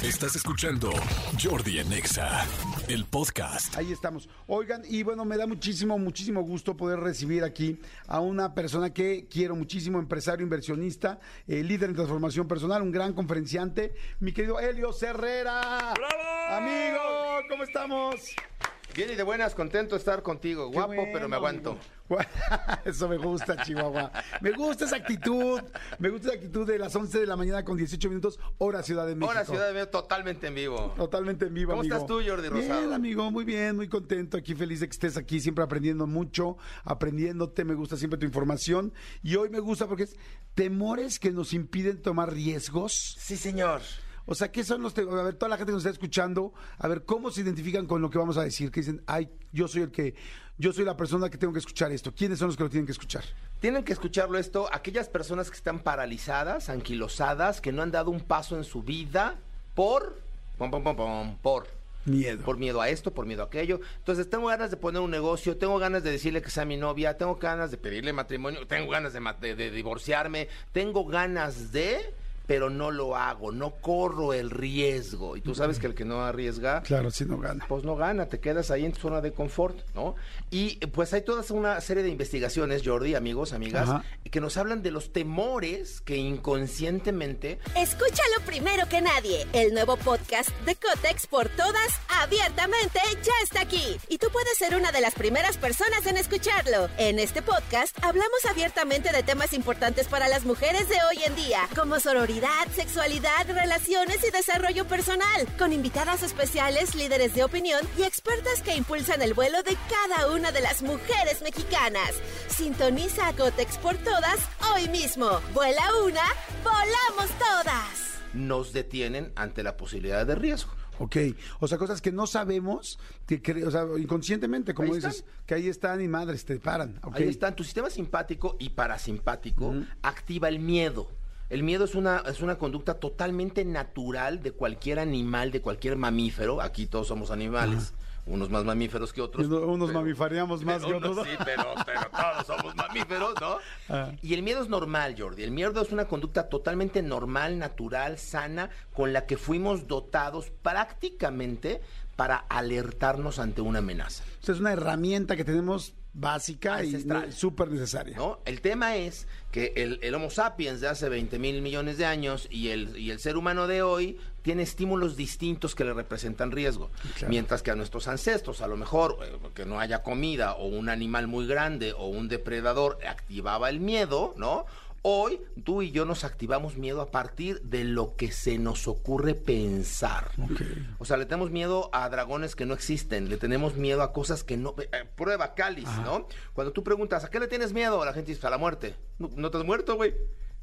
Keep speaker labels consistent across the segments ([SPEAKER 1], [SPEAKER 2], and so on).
[SPEAKER 1] Estás escuchando Jordi Anexa, el podcast.
[SPEAKER 2] Ahí estamos. Oigan, y bueno, me da muchísimo, muchísimo gusto poder recibir aquí a una persona que quiero muchísimo, empresario, inversionista, eh, líder en transformación personal, un gran conferenciante, mi querido Helio Herrera.
[SPEAKER 3] ¡Bravo!
[SPEAKER 2] Amigo, ¿cómo estamos?
[SPEAKER 3] Bien y de buenas, contento de estar contigo.
[SPEAKER 2] Qué
[SPEAKER 3] Guapo,
[SPEAKER 2] bueno,
[SPEAKER 3] pero me aguanto.
[SPEAKER 2] Eso me gusta, Chihuahua. Me gusta esa actitud. Me gusta esa actitud de las 11 de la mañana con 18 minutos, hora Ciudad de México.
[SPEAKER 3] Ahora Ciudad de México totalmente en vivo.
[SPEAKER 2] Totalmente en vivo,
[SPEAKER 3] ¿Cómo
[SPEAKER 2] amigo.
[SPEAKER 3] estás tú, Jordi Rosado?
[SPEAKER 2] Bien, amigo, muy bien, muy contento. Aquí feliz de que estés aquí, siempre aprendiendo mucho, aprendiéndote. Me gusta siempre tu información. Y hoy me gusta porque es temores que nos impiden tomar riesgos.
[SPEAKER 3] Sí, señor.
[SPEAKER 2] O sea, ¿qué son los temores? A ver, toda la gente que nos está escuchando, a ver, ¿cómo se identifican con lo que vamos a decir? Que dicen, ay, yo soy el que, yo soy la persona que tengo que escuchar esto. ¿Quiénes son los que lo tienen que escuchar?
[SPEAKER 3] Tienen que escucharlo esto aquellas personas que están paralizadas, anquilosadas, que no han dado un paso en su vida por... Pom, pom, pom, pom, por...
[SPEAKER 2] Miedo.
[SPEAKER 3] Por miedo a esto, por miedo a aquello. Entonces, tengo ganas de poner un negocio, tengo ganas de decirle que sea mi novia, tengo ganas de pedirle matrimonio, tengo ganas de, ma- de- de divorciarme, tengo ganas de, pero no lo hago, no corro el riesgo. Y tú sabes que el que no arriesga,
[SPEAKER 2] Claro, si no gana.
[SPEAKER 3] pues no gana, te quedas ahí en tu zona de confort, ¿no? Y pues hay toda una serie de investigaciones, Jordi, amigos, amigas,
[SPEAKER 2] Ajá.
[SPEAKER 3] que nos hablan de los temores que inconscientemente
[SPEAKER 4] Escúchalo primero que nadie. El nuevo podcast de Cotex por todas, abiertamente, ya está aquí. Y tú puedes ser una de las primeras personas en escucharlo. En este podcast hablamos abiertamente de temas importantes para las mujeres de hoy en día, como sororidad, sexualidad, relaciones y desarrollo personal, con invitadas especiales, líderes de opinión y expertas que impulsan el vuelo de cada una de las mujeres mexicanas. Sintoniza a Cotex por todas hoy mismo. Vuela una, volamos todas.
[SPEAKER 3] nos detienen ante la posibilidad de riesgo.
[SPEAKER 2] Ok, o sea, cosas que no sabemos, que o sea, inconscientemente, como dices, que ahí están y madres, te paran.
[SPEAKER 3] Ahí están, tu sistema simpático y parasimpático activa el miedo. El miedo es una, es una conducta totalmente natural de cualquier animal, de cualquier mamífero. Aquí todos somos animales, unos más mamíferos que otros.
[SPEAKER 2] Unos- unos
[SPEAKER 3] pero-
[SPEAKER 2] mamifareamos más que otros.
[SPEAKER 3] Sí, pero, pero todos somos mamíferos, ¿no?
[SPEAKER 2] Ah.
[SPEAKER 3] Y el miedo es normal, Jordi. El miedo es una conducta totalmente normal, natural, sana, con la que fuimos dotados prácticamente para alertarnos ante una amenaza.
[SPEAKER 2] O sea, es una herramienta que tenemos básica y súper necesaria.
[SPEAKER 3] ¿no? El tema es que el, el Homo sapiens de hace 20 mil millones de años y el, y el ser humano de hoy tiene estímulos distintos que le representan riesgo.
[SPEAKER 2] Claro.
[SPEAKER 3] Mientras que a nuestros ancestros, a lo mejor eh, que no haya comida o un animal muy grande o un depredador activaba el miedo, ¿no? Hoy tú y yo nos activamos miedo a partir de lo que se nos ocurre pensar. O sea, le tenemos miedo a dragones que no existen, le tenemos miedo a cosas que no... eh, prueba cáliz, ¿no? Cuando tú preguntas, ¿a qué le tienes miedo? La gente dice, a la muerte. No, no te has muerto, güey.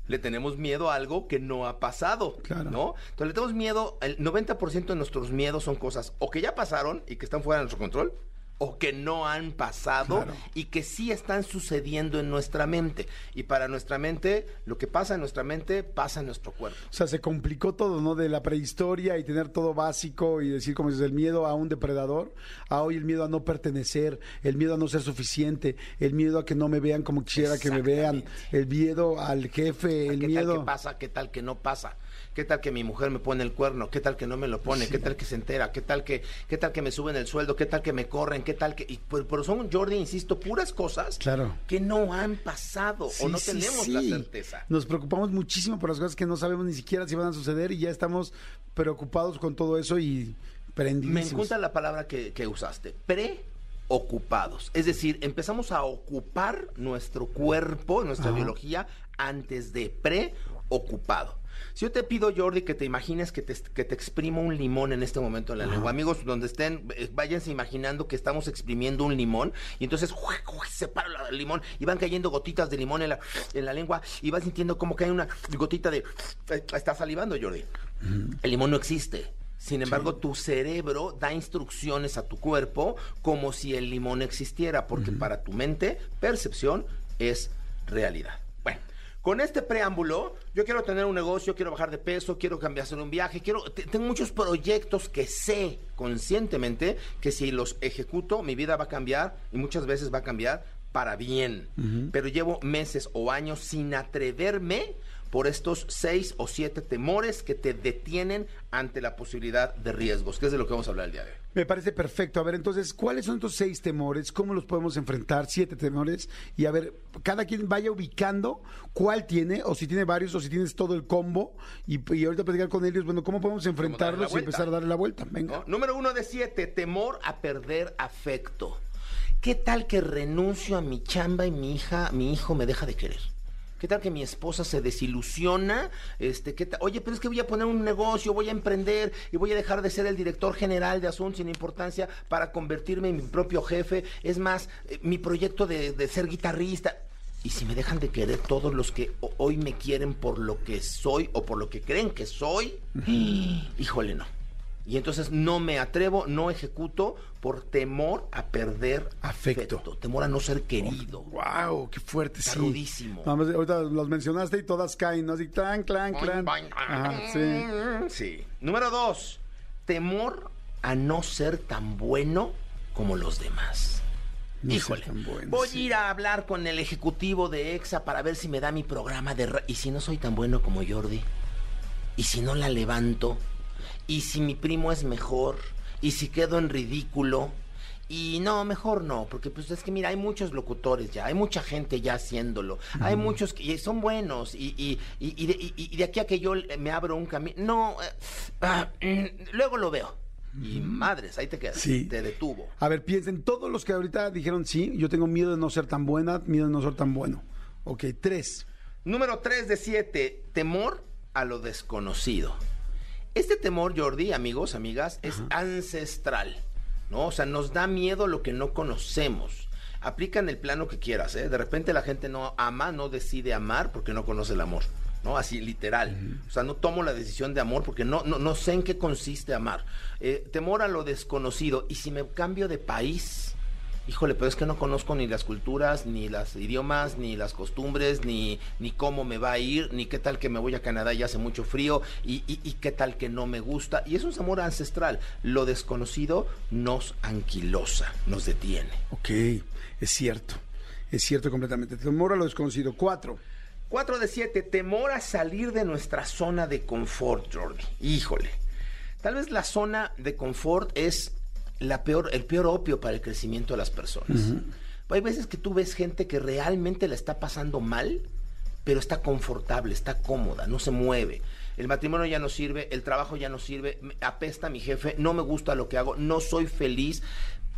[SPEAKER 3] Le tenemos miedo a algo que no ha pasado,
[SPEAKER 2] Claro.
[SPEAKER 3] ¿no? Entonces le tenemos miedo, el 90% de nuestros miedos son cosas o que ya pasaron y que están fuera de nuestro control, o que no han pasado
[SPEAKER 2] Claro.
[SPEAKER 3] y que sí están sucediendo en nuestra mente. Y para nuestra mente, lo que pasa en nuestra mente pasa en nuestro cuerpo.
[SPEAKER 2] O sea, se complicó todo, ¿no? De la prehistoria y tener todo básico y decir, como dices, el miedo a un depredador, a hoy el miedo a no pertenecer, el miedo a no ser suficiente, el miedo a que no me vean como quisiera que me vean, el miedo al jefe, el
[SPEAKER 3] ¿Qué
[SPEAKER 2] miedo...
[SPEAKER 3] tal que pasa? ¿Qué tal que no pasa? ¿Qué tal que mi mujer me pone el cuerno? ¿Qué tal que no me lo pone? ¿Qué tal que se entera? ¿Qué tal que, qué tal que me suben el sueldo? ¿Qué tal que me corren? ¿Qué tal que...? Y, pero, pero son, Jordi, insisto, puras cosas
[SPEAKER 2] Claro.
[SPEAKER 3] que no han pasado o no
[SPEAKER 2] sí,
[SPEAKER 3] tenemos
[SPEAKER 2] sí.
[SPEAKER 3] la certeza.
[SPEAKER 2] Nos preocupamos muchísimo por las cosas que no sabemos ni siquiera si van a suceder y ya estamos preocupados con todo eso y
[SPEAKER 3] Me
[SPEAKER 2] prendidísimos.
[SPEAKER 3] encanta la palabra que, que usaste, preocupados. Es decir, empezamos a ocupar nuestro cuerpo, nuestra
[SPEAKER 2] Ajá.
[SPEAKER 3] biología, antes de preocupado. Si yo te pido, Jordi, que te imagines que te, que te exprimo un limón en este momento en la lengua. Amigos, donde estén, eh, váyanse imaginando que estamos exprimiendo un limón y entonces ¡juec! ¡juec! se para la- el limón y van cayendo gotitas de limón en la, en la lengua y vas sintiendo como que hay una gotita de... eh, Está salivando, Jordi. El limón no existe. Sin embargo, tu cerebro da instrucciones a tu cuerpo como si el limón existiera, porque para tu mente, percepción es realidad. Bueno, con este preámbulo, yo quiero tener un negocio, quiero bajar de peso, quiero cambiar hacer un viaje, quiero te- tengo muchos proyectos que sé conscientemente que si los ejecuto, mi vida va a cambiar y muchas veces va a cambiar para bien. Pero llevo meses o años sin atreverme por estos seis o siete temores que te detienen ante la posibilidad de riesgos, que es de lo que vamos a hablar el día de hoy.
[SPEAKER 2] Me parece perfecto. A ver, entonces, ¿cuáles son estos seis temores? ¿Cómo los podemos enfrentar? Siete temores. Y a ver, cada quien vaya ubicando cuál tiene, o si tiene varios, o si tienes todo el combo. Y, y ahorita platicar con ellos, bueno, ¿cómo podemos enfrentarlos y empezar a darle la vuelta? Venga.
[SPEAKER 3] ¿no? Número uno de siete, temor a perder afecto. ¿Qué tal que renuncio a mi chamba y mi hija, mi hijo me deja de querer? ¿Qué tal que mi esposa se desilusiona? Este, ¿qué tal? Oye, pero es que voy a poner un negocio, voy a emprender y voy a dejar de ser el director general de Asuntos sin importancia para convertirme en mi propio jefe. Es más, eh, mi proyecto de, de ser guitarrista. Y si me dejan de querer todos los que ho- hoy me quieren por lo que soy o por lo que creen que soy, híjole, no. Y entonces no me atrevo, no ejecuto por temor a perder
[SPEAKER 2] Afecto.
[SPEAKER 3] afecto, temor a no ser querido.
[SPEAKER 2] ¡Wow! ¡Qué fuerte,
[SPEAKER 3] Está
[SPEAKER 2] sí!
[SPEAKER 3] rudísimo.
[SPEAKER 2] Ahorita los mencionaste y todas caen, ¿no? Así, clan, clan, clan.
[SPEAKER 3] Boing, boing.
[SPEAKER 2] Ajá, sí.
[SPEAKER 3] Sí. Número dos, temor a no ser tan bueno como los demás.
[SPEAKER 2] No
[SPEAKER 3] Híjole,
[SPEAKER 2] bueno,
[SPEAKER 3] voy
[SPEAKER 2] sí.
[SPEAKER 3] a ir a hablar con el ejecutivo de EXA para ver si me da mi programa de... ra- ¿Y si no soy tan bueno como Jordi? ¿Y si no la levanto? ¿Y si mi primo es mejor? ¿Y si quedo en ridículo? Y no, mejor no, porque pues es que mira, hay muchos locutores ya, hay mucha gente ya haciéndolo, hay muchos que son buenos y, y, y, y de, y- y de aquí a que yo me abro un camino, no, eh, ah, mm, luego lo veo. Y madres, ahí te quedas,
[SPEAKER 2] Sí.
[SPEAKER 3] te detuvo.
[SPEAKER 2] A ver, piensen, todos los que ahorita dijeron sí, yo tengo miedo de no ser tan buena, miedo de no ser tan bueno. Ok, tres.
[SPEAKER 3] Número 3 de 7, temor a lo desconocido. Este temor, Jordi, amigos, amigas, es ancestral, ¿no? O sea, nos da miedo lo que no conocemos. Aplica en el plano que quieras, ¿eh? De repente la gente no ama, no decide amar porque no conoce el amor, ¿no? Así literal. O sea, no tomo la decisión de amor porque no, no, no sé en qué consiste amar. Eh, temor a lo desconocido. Y si me cambio de país, Híjole, pero es que no conozco ni las culturas, ni los idiomas, ni las costumbres, ni, ni cómo me va a ir, ni qué tal que me voy a Canadá y hace mucho frío, y, y- y qué tal que no me gusta. Y es un amor ancestral. Lo desconocido nos anquilosa, nos detiene.
[SPEAKER 2] Ok, es cierto. Es cierto completamente. Temor a lo desconocido. Cuatro.
[SPEAKER 3] 4 de 7, temor a salir de nuestra zona de confort, Jordi. Híjole. Tal vez la zona de confort es la peor, el peor opio para el crecimiento de las personas. Hay veces que tú ves gente que realmente la está pasando mal, pero está confortable, está cómoda, no se mueve. El matrimonio ya no sirve, el trabajo ya no sirve, apesta mi jefe, no me gusta lo que hago, no soy feliz,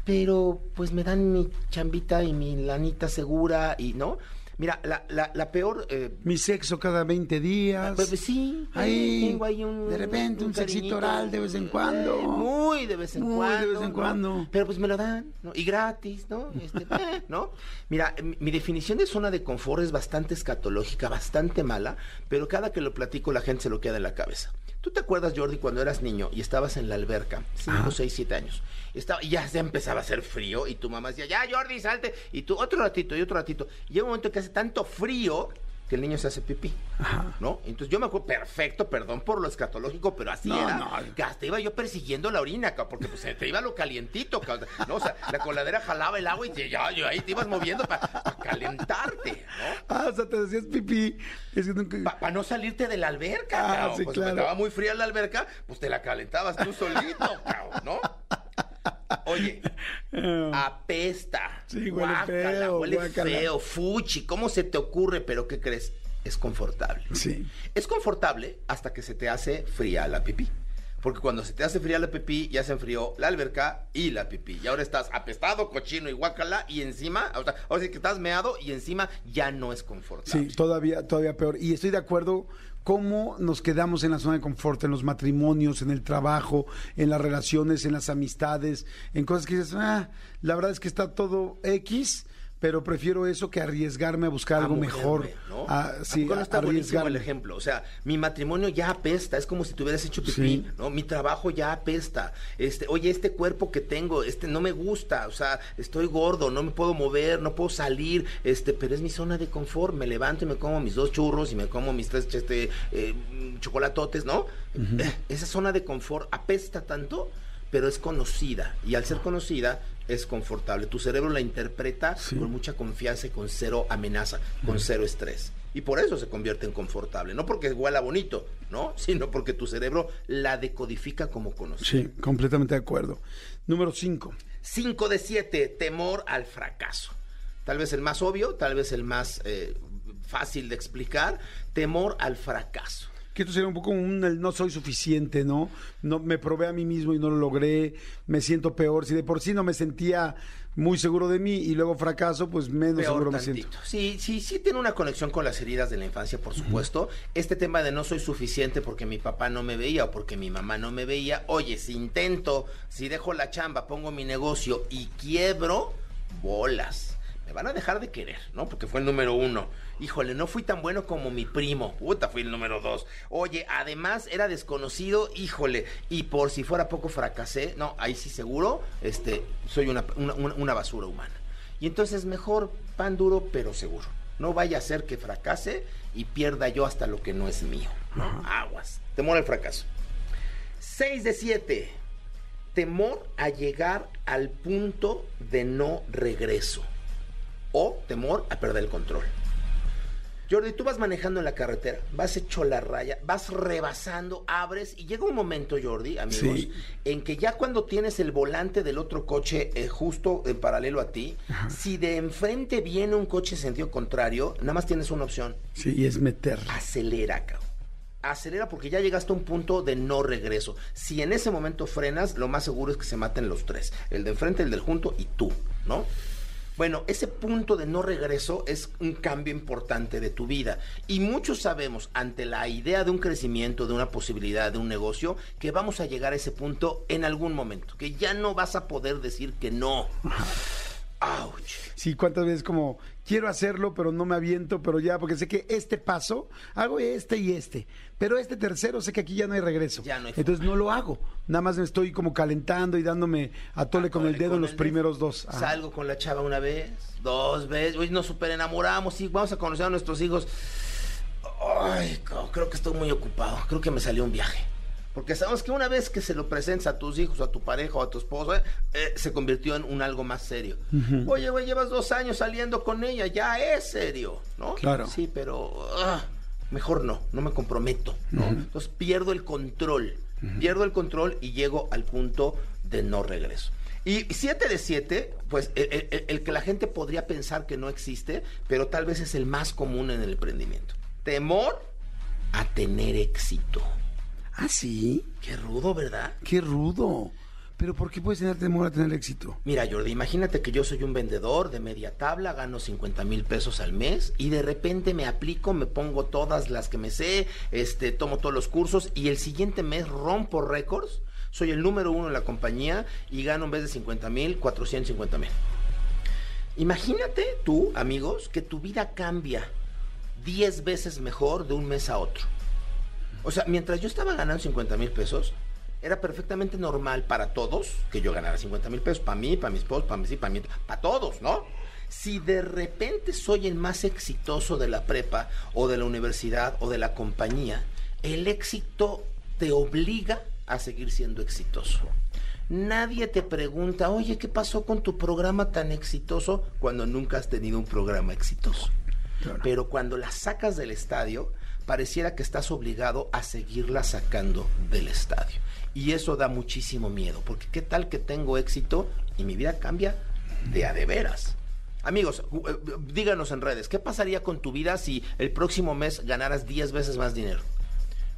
[SPEAKER 3] pero pues me dan mi chambita y mi lanita segura y no. Mira, la, la, la peor... eh,
[SPEAKER 2] Mi sexo cada 20 días.
[SPEAKER 3] pues, sí,
[SPEAKER 2] Ahí,
[SPEAKER 3] tengo ahí un,
[SPEAKER 2] de repente, un sexito oral de vez en cuando.
[SPEAKER 3] Eh, Muy de vez en
[SPEAKER 2] Muy de
[SPEAKER 3] cuando.
[SPEAKER 2] vez en
[SPEAKER 3] ¿no?
[SPEAKER 2] cuando.
[SPEAKER 3] Pero pues me lo dan, ¿no? Y gratis, ¿no? Este, eh, ¿no? Mira, mi, mi definición de zona de confort es bastante escatológica, bastante mala, pero cada que lo platico la gente se lo queda en la cabeza. ¿Tú te acuerdas, Jordi, cuando eras niño y estabas en la alberca, 5, 6, 7 años? Estaba, y ya se empezaba a hacer frío y tu mamá decía, ya, Jordi, salte. Y tú, otro ratito y otro ratito. Y llega un momento que hace tanto frío que el niño se hace pipí. ¿No? Entonces yo me acuerdo perfecto, perdón por lo escatológico, pero así
[SPEAKER 2] No,
[SPEAKER 3] era.
[SPEAKER 2] no.
[SPEAKER 3] Que hasta iba yo persiguiendo la orina, porque pues se te iba lo calientito, ca, ¿no? O sea, la coladera jalaba el agua y te- ya, yo ahí te ibas moviendo para calentarte, ¿no?
[SPEAKER 2] Ah, o sea, te decías pipí.
[SPEAKER 3] Para no salirte de la alberca,
[SPEAKER 2] Ah,
[SPEAKER 3] cabrón.
[SPEAKER 2] sí,
[SPEAKER 3] pues
[SPEAKER 2] claro.
[SPEAKER 3] estaba muy fría la alberca, pues te la calentabas tú solito, cabrón, ¿no? Oye, apesta.
[SPEAKER 2] Sí, huele
[SPEAKER 3] guácala,
[SPEAKER 2] feo,
[SPEAKER 3] Huele
[SPEAKER 2] guácala.
[SPEAKER 3] feo, fuchi. ¿Cómo se te ocurre? Pero ¿qué crees? Es confortable.
[SPEAKER 2] Sí.
[SPEAKER 3] Es confortable hasta que se te hace fría la pipí. Porque cuando se te hace fría la pipí, ya se enfrió la alberca y la pipí. Y ahora estás apestado, cochino y guacala, y encima, o sea, ahora sí que estás meado y encima ya no es confortable.
[SPEAKER 2] Sí, todavía, todavía peor. Y estoy de acuerdo cómo nos quedamos en la zona de confort, en los matrimonios, en el trabajo, en las relaciones, en las amistades, en cosas que dices, ah, la verdad es que está todo X, pero prefiero eso que arriesgarme a buscar
[SPEAKER 3] a
[SPEAKER 2] algo mejor.
[SPEAKER 3] ¿no?
[SPEAKER 2] A,
[SPEAKER 3] ¿A
[SPEAKER 2] sí,
[SPEAKER 3] poco no está buenísimo el ejemplo. O sea, mi matrimonio ya apesta, es como si te hubieras hecho pipí,
[SPEAKER 2] Sí.
[SPEAKER 3] ¿no? Mi trabajo ya apesta. Este, oye, este cuerpo que tengo, este no me gusta, o sea, estoy gordo, no me puedo mover, no puedo salir, este, pero es mi zona de confort. Me levanto y me como mis dos churros y me como mis tres este, eh, chocolatotes, ¿no? Eh, Esa zona de confort apesta tanto, pero es conocida. Y al ser conocida, es confortable. Tu cerebro la interpreta
[SPEAKER 2] Sí.
[SPEAKER 3] con mucha confianza y con cero amenaza, con cero estrés. Y por eso se convierte en confortable. No porque huela bonito, ¿no? Sino porque tu cerebro la decodifica como conocida.
[SPEAKER 2] Sí, completamente de acuerdo. Número 5.
[SPEAKER 3] 5 de 7, temor al fracaso. Tal vez el más obvio, tal vez el más eh, fácil de explicar. Temor al fracaso.
[SPEAKER 2] Que esto sería un poco un el no soy suficiente, ¿no? No me probé a mí mismo y no lo logré, me siento peor. Si de por sí no me sentía muy seguro de mí y luego fracaso, pues menos
[SPEAKER 3] Peor
[SPEAKER 2] seguro me siento.
[SPEAKER 3] Sí, sí, sí tiene una conexión con las heridas de la infancia, por supuesto. Este tema de no soy suficiente porque mi papá no me veía o porque mi mamá no me veía. Oye, si intento, si dejo la chamba, pongo mi negocio y quiebro, bolas. Me van a dejar de querer, ¿no? Porque fue el número uno. Híjole, no fui tan bueno como mi primo. Puta, fui el número dos. Oye, además era desconocido, híjole. Y por si fuera poco fracasé, no, ahí sí seguro, este, soy una, una, basura humana. Y entonces mejor pan duro pero seguro. No vaya a ser que fracase y pierda yo hasta lo que no es mío. ¿no? Aguas. Temor al fracaso. 6 de 7. Temor a llegar al punto de no regreso. O temor a perder el control. Jordi, tú vas manejando en la carretera, vas hecho la raya, vas rebasando, abres y llega un momento, Jordi, amigos,
[SPEAKER 2] Sí.
[SPEAKER 3] en que ya cuando tienes el volante del otro coche eh, justo en paralelo a ti, si de enfrente viene un coche en sentido contrario, nada más tienes una opción,
[SPEAKER 2] Sí, y es meter.
[SPEAKER 3] acelera, cabrón. Acelera porque ya llegaste a un punto de no regreso. Si en ese momento frenas, lo más seguro es que se maten los tres. El de enfrente, el del junto y tú, ¿no? Bueno, ese punto de no regreso es un cambio importante de tu vida. Y muchos sabemos, ante la idea de un crecimiento, de una posibilidad, de un negocio, que vamos a llegar a ese punto en algún momento, que ya no vas a poder decir que no. ¡Auch!
[SPEAKER 2] Sí, cuántas veces como quiero hacerlo, pero no me aviento, pero ya, porque sé que este paso, hago este y este, pero este tercero sé que aquí ya no hay regreso.
[SPEAKER 3] Ya no hay
[SPEAKER 2] Entonces no lo hago. Nada más me estoy como calentando y dándome a tole con el dedo en los primeros dos. Ajá.
[SPEAKER 3] Salgo con la chava una vez, dos veces, hoy nos super enamoramos, sí, vamos a conocer a nuestros hijos. Ay, creo que estoy muy ocupado, creo que me salió un viaje. Porque sabemos que una vez que se lo presentas a tus hijos, a tu pareja o a tu esposo, eh, eh, se convirtió en un algo más serio. Oye, güey, llevas dos años saliendo con ella, ya es serio, ¿no?
[SPEAKER 2] Claro.
[SPEAKER 3] Sí, pero ah, mejor no, no me comprometo, ¿no? Entonces pierdo el control, pierdo el control y llego al punto de no regreso. Y 7 de 7, pues el, el- el que la gente podría pensar que no existe, pero tal vez es el más común en el emprendimiento. Temor a tener éxito.
[SPEAKER 2] Ah, sí.
[SPEAKER 3] Qué rudo, ¿verdad?
[SPEAKER 2] Qué rudo. Pero ¿por qué puedes tener temor a tener éxito?
[SPEAKER 3] Mira, Jordi, imagínate que yo soy un vendedor de media tabla, gano 50 mil pesos al mes y de repente me aplico, me pongo todas las que me sé, este, tomo todos los cursos y el siguiente mes rompo récords, soy el número uno en la compañía y gano en vez de 50 mil, 450 mil. Imagínate tú, amigos, que tu vida cambia 10 veces mejor de un mes a otro. O sea, mientras yo estaba ganando 50 mil pesos, era perfectamente normal para todos que yo ganara 50 mil pesos. Para mí, para mi esposo, para mí, para mí, para todos, ¿no? Si de repente soy el más exitoso de la prepa o de la universidad o de la compañía, el éxito te obliga a seguir siendo exitoso. Nadie te pregunta, oye, ¿qué pasó con tu programa tan exitoso cuando nunca has tenido un programa exitoso? Pero cuando la sacas del estadio, pareciera que estás obligado a seguirla sacando del estadio. Y eso da muchísimo miedo, porque qué tal que tengo éxito y mi vida cambia de a de veras. Amigos, eh, díganos en redes, ¿qué pasaría con tu vida si el próximo mes ganaras 10 veces más dinero?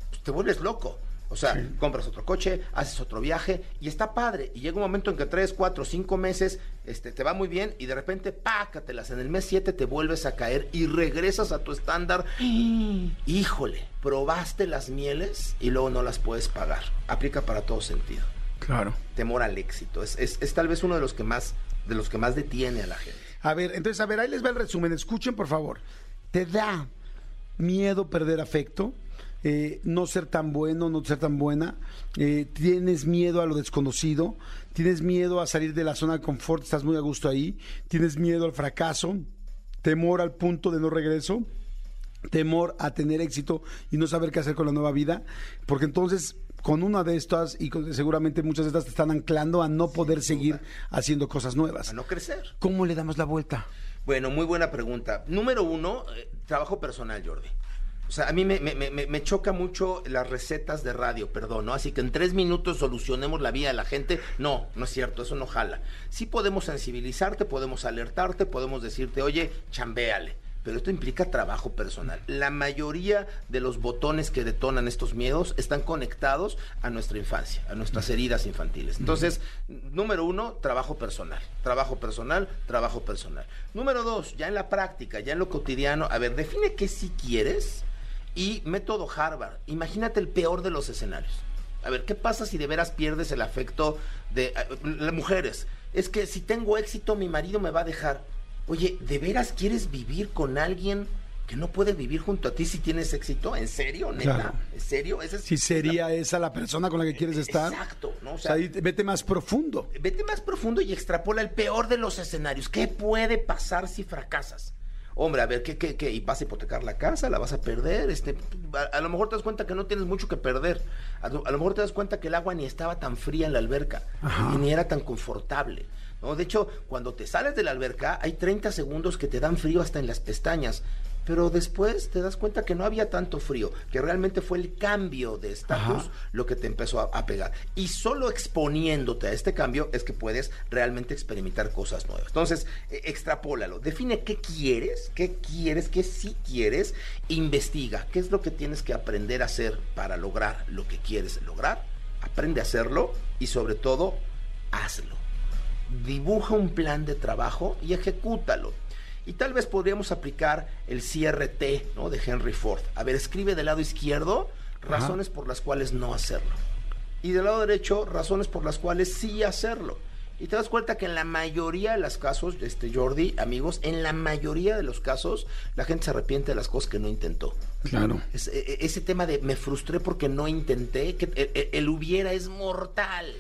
[SPEAKER 3] Pues te vuelves loco. O sea, compras otro coche, haces otro viaje y está padre. Y llega un momento en que tres, cuatro, cinco meses este, te va muy bien y de repente, pácatelas. En el mes 7 te vuelves a caer y regresas a tu estándar. Híjole, probaste las mieles y luego no las puedes pagar. Aplica para todo sentido.
[SPEAKER 2] Claro.
[SPEAKER 3] Temor al éxito. Es, es- es tal vez uno de los que más, de los que más detiene a la gente.
[SPEAKER 2] A ver, entonces, a ver, ahí les va el resumen. Escuchen, por favor. ¿Te da miedo perder afecto? Eh, no ser tan bueno, no ser tan buena, eh, tienes miedo a lo desconocido, tienes miedo a salir de la zona de confort, estás muy a gusto ahí, tienes miedo al fracaso, temor al punto de no regreso, temor a tener éxito y no saber qué hacer con la nueva vida, porque entonces con una de estas y con- seguramente muchas de estas te están anclando a no poder seguir haciendo cosas nuevas.
[SPEAKER 3] A no crecer.
[SPEAKER 2] ¿Cómo le damos la vuelta?
[SPEAKER 3] Bueno, muy buena pregunta. Número uno, eh, trabajo personal, Jordi. O sea, a mí me, me- me- me choca mucho las recetas de radio, perdón, ¿no? Así que en tres minutos solucionemos la vida de la gente. No, no es cierto, eso no jala. Sí podemos sensibilizarte, podemos alertarte, podemos decirte, oye, chambéale. Pero esto implica trabajo personal. La mayoría de los botones que detonan estos miedos están conectados a nuestra infancia, a nuestras heridas infantiles. Entonces, número uno, trabajo personal. Trabajo personal, trabajo personal. Número dos, ya en la práctica, ya en lo cotidiano, a ver, define qué sí quieres y método Harvard. Imagínate el peor de los escenarios. A ver, ¿qué pasa si de veras pierdes el afecto de eh, las mujeres? Es que si tengo éxito, mi marido me va a dejar. Oye, ¿de veras quieres vivir con alguien que no puede vivir junto a ti si tienes éxito? ¿En serio, neta?
[SPEAKER 2] Claro.
[SPEAKER 3] ¿En serio? Esa es-
[SPEAKER 2] Si sería esa la persona con la que quieres estar.
[SPEAKER 3] Exacto, ¿no? O
[SPEAKER 2] O
[SPEAKER 3] sea,
[SPEAKER 2] vete más profundo.
[SPEAKER 3] vete más profundo y extrapola el peor de los escenarios. ¿Qué puede pasar si fracasas? Hombre, a ver, ¿qué, qué, qué? ¿Y vas a hipotecar la casa? ¿La vas a perder? Este, a, a lo mejor te das cuenta que no tienes mucho que perder. A, lo a lo mejor te das cuenta que el agua ni estaba tan fría en la alberca, y ni era tan confortable. ¿no? De hecho, cuando te sales de la alberca, hay 30 segundos que te dan frío hasta en las pestañas. Pero después te das cuenta que no había tanto frío, que realmente fue el cambio de estatus lo que te empezó a, a pegar. Y solo exponiéndote a este cambio es que puedes realmente experimentar cosas nuevas. Entonces, eh, extrapólalo. Define qué quieres, qué quieres, qué sí quieres. Investiga qué es lo que tienes que aprender a hacer para lograr lo que quieres lograr. Aprende a hacerlo y sobre todo, hazlo. Dibuja un plan de trabajo y ejecútalo. Y tal vez podríamos aplicar el CRT ¿no? de Henry Ford. A ver, escribe del lado izquierdo razones por las cuales no hacerlo. Y del lado derecho, razones por las cuales sí hacerlo. Y te das cuenta que en la mayoría de los casos, este Jordi, amigos, en la mayoría de los casos, la gente se arrepiente de las cosas que no intentó.
[SPEAKER 2] Claro.
[SPEAKER 3] Es- e- e- ese tema de me frustré porque no intenté, que e- e- el, hubiera es mortal.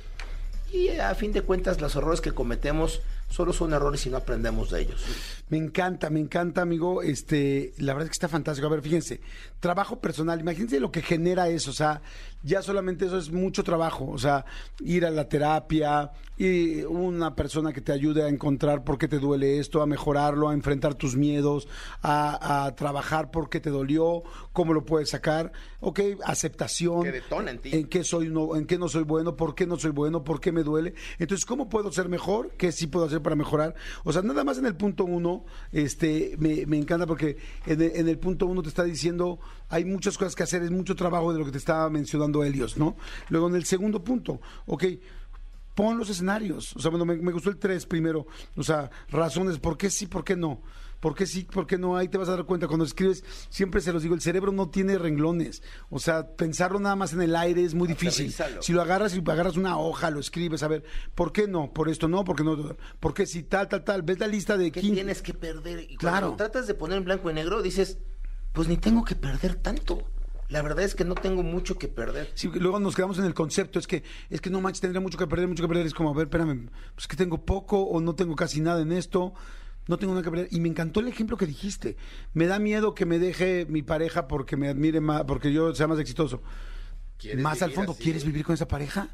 [SPEAKER 3] Y a fin de cuentas, los errores que cometemos solo son errores y no aprendemos de ellos.
[SPEAKER 2] Me encanta, me encanta, amigo. Este, la verdad es que está fantástico. A ver, fíjense, trabajo personal, imagínense lo que genera eso, o sea, ya solamente eso es mucho trabajo, o sea, ir a la terapia y una persona que te ayude a encontrar por qué te duele esto, a mejorarlo, a enfrentar tus miedos, a, a trabajar por qué te dolió, cómo lo puedes sacar, ok, aceptación,
[SPEAKER 3] Que detona en ti.
[SPEAKER 2] en qué soy no, en qué no soy bueno, por qué no soy bueno, por qué me duele. Entonces, ¿cómo puedo ser mejor? ¿Qué sí puedo hacer para mejorar? O sea, nada más en el punto uno, este, me, encanta porque en el, punto uno te está diciendo, hay muchas cosas que hacer, es mucho trabajo de lo que te estaba mencionando Helios, ¿no? Luego en el segundo punto, ok, pon los escenarios. O sea, bueno, me gustó el tres primero. O sea, razones, ¿por qué sí, por qué no? ¿Por qué sí, por qué no? Ahí te vas a dar cuenta. Cuando escribes, siempre se los digo, el cerebro no tiene renglones. O sea, pensarlo nada más en el aire es muy difícil. Si lo agarras, si agarras una hoja, lo escribes, a ver, ¿por qué no? Por esto no, porque no, ¿por qué sí, tal, tal, tal? Ves la lista de
[SPEAKER 3] ¿Qué
[SPEAKER 2] 15.
[SPEAKER 3] tienes que perder? Y
[SPEAKER 2] Claro.
[SPEAKER 3] cuando tratas de poner en blanco y negro, dices, pues ni tengo que perder tanto. La verdad es que no tengo mucho que perder.
[SPEAKER 2] Sí, luego nos quedamos en el concepto, es que, es que no manches, tendría mucho que perder, mucho que perder. Es como, a ver, espérame, pues que tengo poco o no tengo casi nada en esto, no tengo nada que perder. Y me encantó el ejemplo que dijiste. Me da miedo que me deje mi pareja porque me admire más, porque yo sea más exitoso.
[SPEAKER 3] ¿Quieres
[SPEAKER 2] Más al fondo,
[SPEAKER 3] así?
[SPEAKER 2] ¿quieres vivir con esa pareja?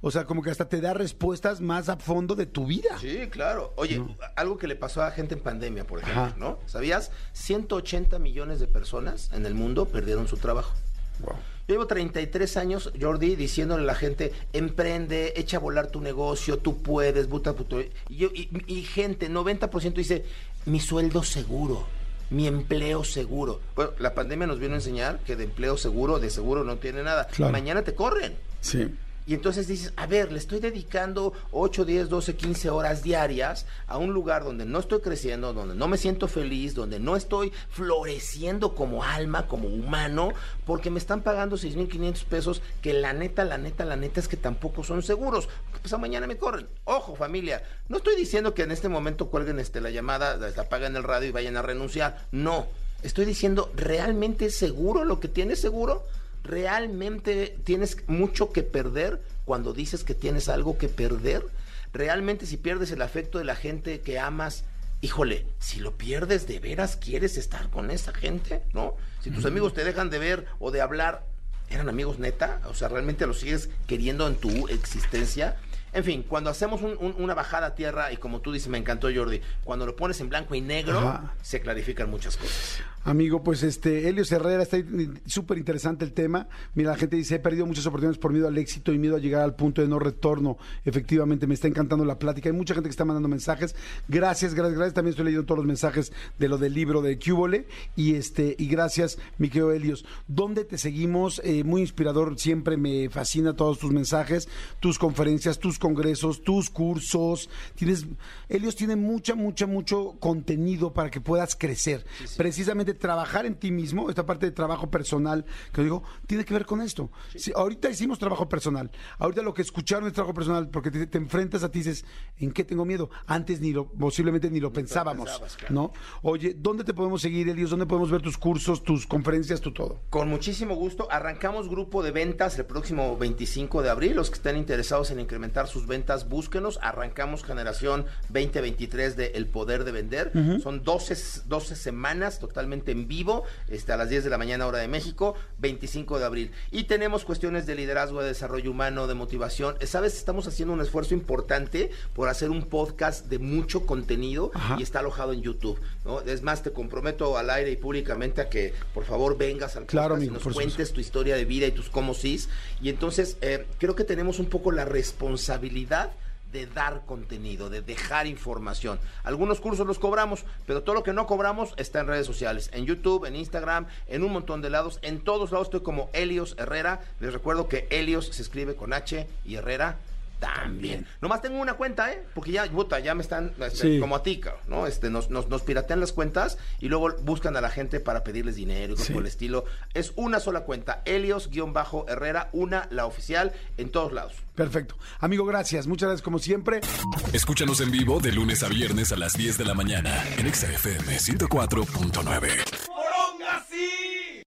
[SPEAKER 2] O sea, como que hasta te da respuestas más a fondo de tu vida.
[SPEAKER 3] Sí, claro. Oye, algo que le pasó a gente en pandemia, por ejemplo,
[SPEAKER 2] Ajá.
[SPEAKER 3] ¿no? ¿Sabías? 180 millones de personas en el mundo perdieron su trabajo.
[SPEAKER 2] Wow.
[SPEAKER 3] Yo llevo 33 años, Jordi, diciéndole a la gente, emprende, echa a volar tu negocio, tú puedes, buta puto. Y, yo, y, y gente, 90% dice, mi sueldo seguro, mi empleo seguro. Bueno, la pandemia nos vino a enseñar que de empleo seguro, de seguro no tiene nada.
[SPEAKER 2] Claro.
[SPEAKER 3] Mañana te corren.
[SPEAKER 2] Sí.
[SPEAKER 3] Y entonces dices, a ver, le estoy dedicando 8, 10, 12, 15 horas diarias a un lugar donde no estoy creciendo, donde no me siento feliz, donde no estoy floreciendo como alma, como humano, porque me están pagando 6.500 pesos que la neta, la neta, la neta es que tampoco son seguros. Pues mañana me corren. Ojo, familia, no estoy diciendo que en este momento cuelguen este, la llamada, la apaguen el radio y vayan a renunciar. No, estoy diciendo, ¿realmente es seguro lo que tienes seguro? ¿Realmente tienes mucho que perder cuando dices que tienes algo que perder? ¿Realmente si pierdes el afecto de la gente que amas, híjole, si lo pierdes de veras, ¿quieres estar con esa gente? ¿No? Si tus amigos te dejan de ver o de hablar, ¿eran amigos neta? O sea, ¿realmente los sigues queriendo en tu existencia? En fin, cuando hacemos una bajada a tierra, y como tú dices, me encantó Jordi, cuando lo pones en blanco y negro, se clarifican muchas cosas.
[SPEAKER 2] Amigo, pues este, Helios Herrera, está súper interesante el tema. Mira, la gente dice, he perdido muchas oportunidades por miedo al éxito y miedo a llegar al punto de no retorno. Efectivamente, me está encantando la plática. Hay mucha gente que está mandando mensajes. Gracias, gracias, gracias. También estoy leyendo todos los mensajes de lo del libro de Cúbole. Y este, y gracias, mi querido Helios. ¿Dónde te seguimos? Eh, muy inspirador, siempre me fascina todos tus mensajes, tus conferencias, tus congresos, tus cursos. Tienes, Helios tiene mucha, mucha, mucho contenido para que puedas crecer. Precisamente trabajar en ti mismo, esta parte de trabajo personal, que digo, tiene que ver con esto. Si, ahorita hicimos trabajo personal, ahorita lo que escucharon es trabajo personal, porque te, enfrentas a ti y dices, ¿en qué tengo miedo? Antes ni lo, posiblemente ni lo pensábamos, ¿no? Oye, ¿dónde te podemos seguir, Elios? ¿Dónde podemos ver tus cursos, tus conferencias, tu todo?
[SPEAKER 3] Con muchísimo gusto. Arrancamos grupo de ventas el próximo 25 de abril. Los que estén interesados en incrementar sus ventas, búsquenos. Arrancamos generación 2023 de El Poder de Vender. Son 12, 12 semanas totalmente en vivo, este, a las 10 de la mañana hora de México, 25 de abril. Y tenemos cuestiones de liderazgo, de desarrollo humano, de motivación. Sabes, estamos haciendo un esfuerzo importante por hacer un podcast de mucho contenido y está alojado en YouTube. ¿no? Es más, te comprometo al aire y públicamente a que por favor vengas al
[SPEAKER 2] claro,
[SPEAKER 3] y nos cuentes tu historia de vida y tus cómo sís. Y entonces eh, creo que tenemos un poco la responsabilidad de dar contenido, de dejar información. Algunos cursos los cobramos, pero todo lo que no cobramos está en redes sociales, en YouTube, en Instagram, en un montón de lados. En todos lados estoy como Helios Herrera. Les recuerdo que Helios se escribe con H y Herrera también. Nomás tengo una cuenta, ¿eh? Porque ya, puta, ya me están este, como a ti, ¿no? Este, nos, nos, nos, piratean las cuentas y luego buscan a la gente para pedirles dinero y por el estilo. Es una sola cuenta, Helios-Herrera, una, la oficial, en todos lados.
[SPEAKER 2] Perfecto. Amigo, gracias. Muchas gracias como siempre.
[SPEAKER 1] Escúchanos en vivo de lunes a viernes a las 10 de la mañana en XFM 104.9.